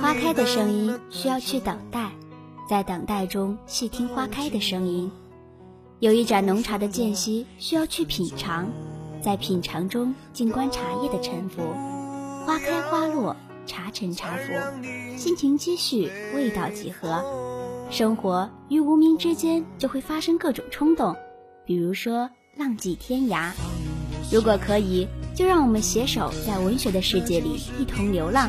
花开的声音需要去等待，在等待中细听花开的声音。有一盏浓茶的间隙需要去品尝，在品尝中静观茶叶的沉浮。花开花落，茶沉茶浮，心情积蓄，味道几何。生活与无名之间就会发生各种冲动，比如说浪迹天涯。如果可以，就让我们携手在文学的世界里一同流浪。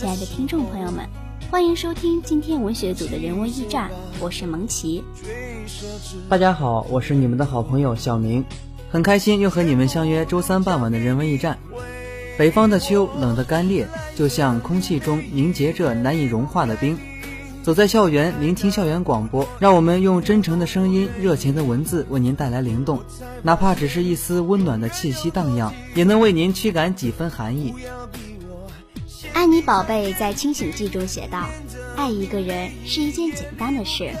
亲爱的听众朋友们，欢迎收听今天文学组的人文驿站，我是蒙奇。大家好，我是你们的好朋友小明，很开心又和你们相约周三傍晚的人文驿站。北方的秋冷得干裂，就像空气中凝结着难以融化的冰。走在校园，聆听校园广播，让我们用真诚的声音、热情的文字为您带来灵动，哪怕只是一丝温暖的气息荡漾，也能为您驱赶几分寒意。安妮宝贝在《清醒记》中写道：“爱一个人是一件简单的事。”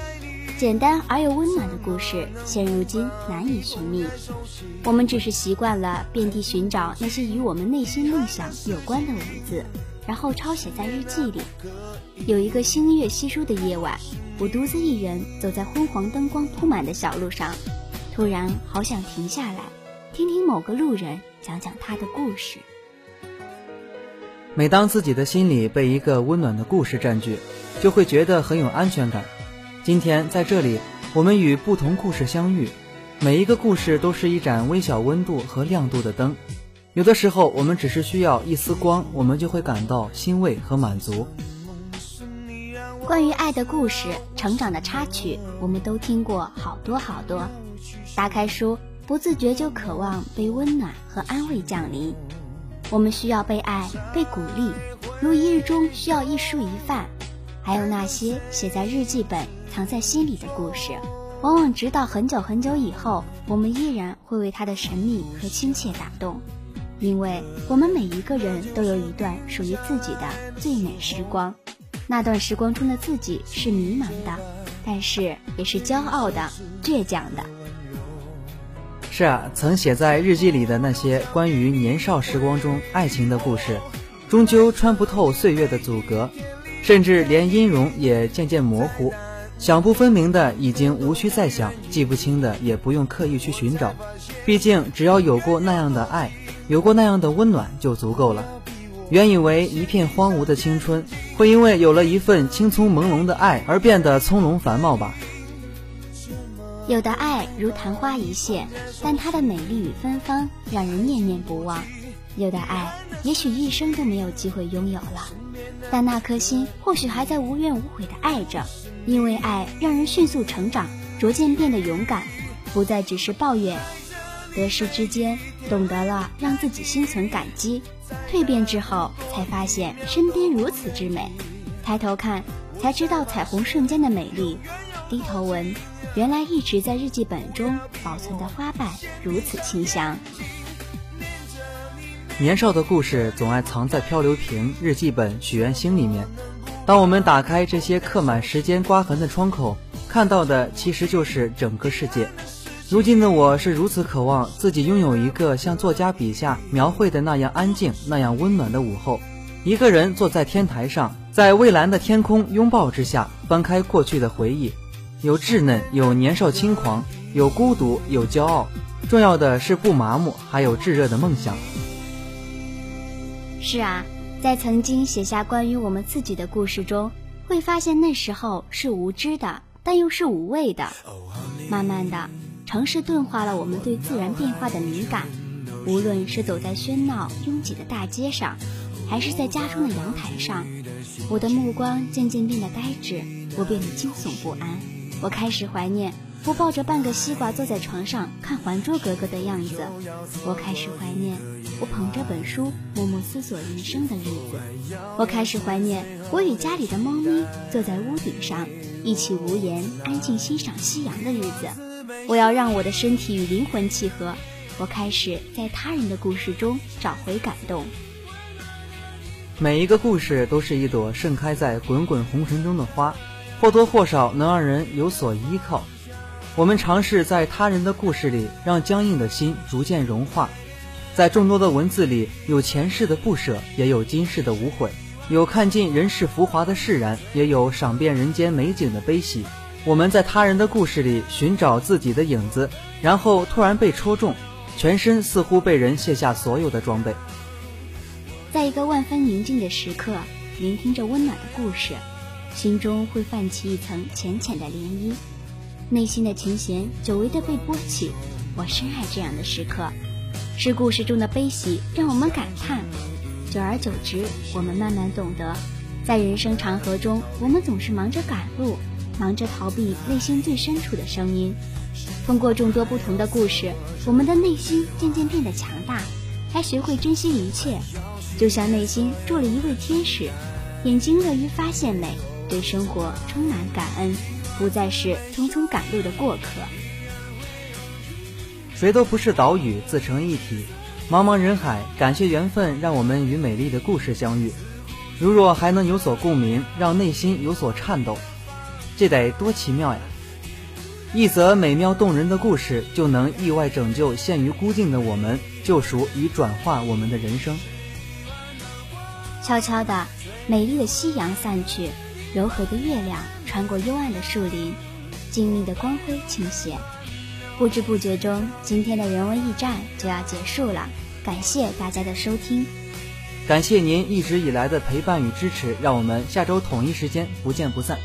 简单而又温暖的故事，现如今难以寻觅。我们只是习惯了遍地寻找那些与我们内心梦想有关的文字，然后抄写在日记里。有一个星月稀疏的夜晚，我独自一人走在昏黄灯光铺满的小路上，突然好想停下来，听听某个路人讲讲他的故事。每当自己的心里被一个温暖的故事占据，就会觉得很有安全感。今天在这里，我们与不同故事相遇，每一个故事都是一盏微小温度和亮度的灯。有的时候，我们只是需要一丝光，我们就会感到欣慰和满足。关于爱的故事、成长的插曲，我们都听过好多好多。打开书，不自觉就渴望被温暖和安慰降临。我们需要被爱、被鼓励，如一日中需要一蔬一饭。还有那些写在日记本。藏在心里的故事，往往直到很久很久以后，我们依然会为它的神秘和亲切打动，因为我们每一个人都有一段属于自己的最美时光，那段时光中的自己是迷茫的，但是也是骄傲的、倔强的。是啊，曾写在日记里的那些关于年少时光中爱情的故事，终究穿不透岁月的阻隔，甚至连音容也渐渐模糊。想不分明的已经无需再想，记不清的也不用刻意去寻找。毕竟只要有过那样的爱，有过那样的温暖就足够了。原以为一片荒芜的青春，会因为有了一份青葱朦胧的爱而变得从容繁茂吧。有的爱如昙花一现，但它的美丽与芬芳让人念念不忘；有的爱也许一生都没有机会拥有了，但那颗心或许还在无怨无悔的爱着。因为爱让人迅速成长，逐渐变得勇敢，不再只是抱怨。得失之间，懂得了让自己心存感激。蜕变之后，才发现身边如此之美。抬头看，才知道彩虹瞬间的美丽。低头闻，原来一直在日记本中保存的花瓣如此清香。年少的故事总爱藏在漂流瓶、日记本、许愿星里面。当我们打开这些刻满时间刮痕的窗口，看到的其实就是整个世界。如今的我是如此渴望自己拥有一个像作家笔下描绘的那样安静、那样温暖的午后，一个人坐在天台上，在蔚蓝的天空拥抱之下，翻开过去的回忆，有稚嫩，有年少轻狂，有孤独，有骄傲，重要的是不麻木，还有炙热的梦想。是啊。在曾经写下关于我们自己的故事中，会发现那时候是无知的，但又是无畏的。慢慢的，城市钝化了我们对自然变化的敏感。无论是走在喧闹拥挤的大街上，还是在家中的阳台上，我的目光渐渐变得呆滞，我变得惊悚不安。我开始怀念。我抱着半个西瓜坐在床上看《还珠格格》的样子，我开始怀念我捧着本书默默思索人生的日子。我开始怀念我与家里的猫咪坐在屋顶上一起无言安静欣赏夕阳的日子。我要让我的身体与灵魂契合。我开始在他人的故事中找回感动。每一个故事都是一朵盛开在滚滚红尘中的花，或多或少能让人有所依靠。我们尝试在他人的故事里，让僵硬的心逐渐融化。在众多的文字里，有前世的不舍，也有今世的无悔。有看尽人世浮华的释然，也有赏遍人间美景的悲喜。我们在他人的故事里寻找自己的影子，然后突然被戳中，全身似乎被人卸下所有的装备。在一个万分宁静的时刻，聆听着温暖的故事，心中会泛起一层浅浅的涟漪，内心的琴弦久违的被拨起。我深爱这样的时刻，是故事中的悲喜让我们感叹。久而久之，我们慢慢懂得，在人生长河中，我们总是忙着赶路，忙着逃避内心最深处的声音。通过众多不同的故事，我们的内心渐渐变得强大，还学会珍惜一切。就像内心住了一位天使，眼睛乐于发现美，对生活充满感恩，不再是匆匆赶路的过客。谁都不是岛屿，自成一体。茫茫人海，感谢缘分，让我们与美丽的故事相遇。如若还能有所共鸣，让内心有所颤抖，这得多奇妙呀！一则美妙动人的故事，就能意外拯救陷于孤境的我们，救赎与转化我们的人生。悄悄的，美丽的夕阳散去，柔和的月亮穿过幽暗的树林，静谧的光辉倾斜。不知不觉中，今天的人文驿站就要结束了。感谢大家的收听，感谢您一直以来的陪伴与支持，让我们下周统一时间不见不散。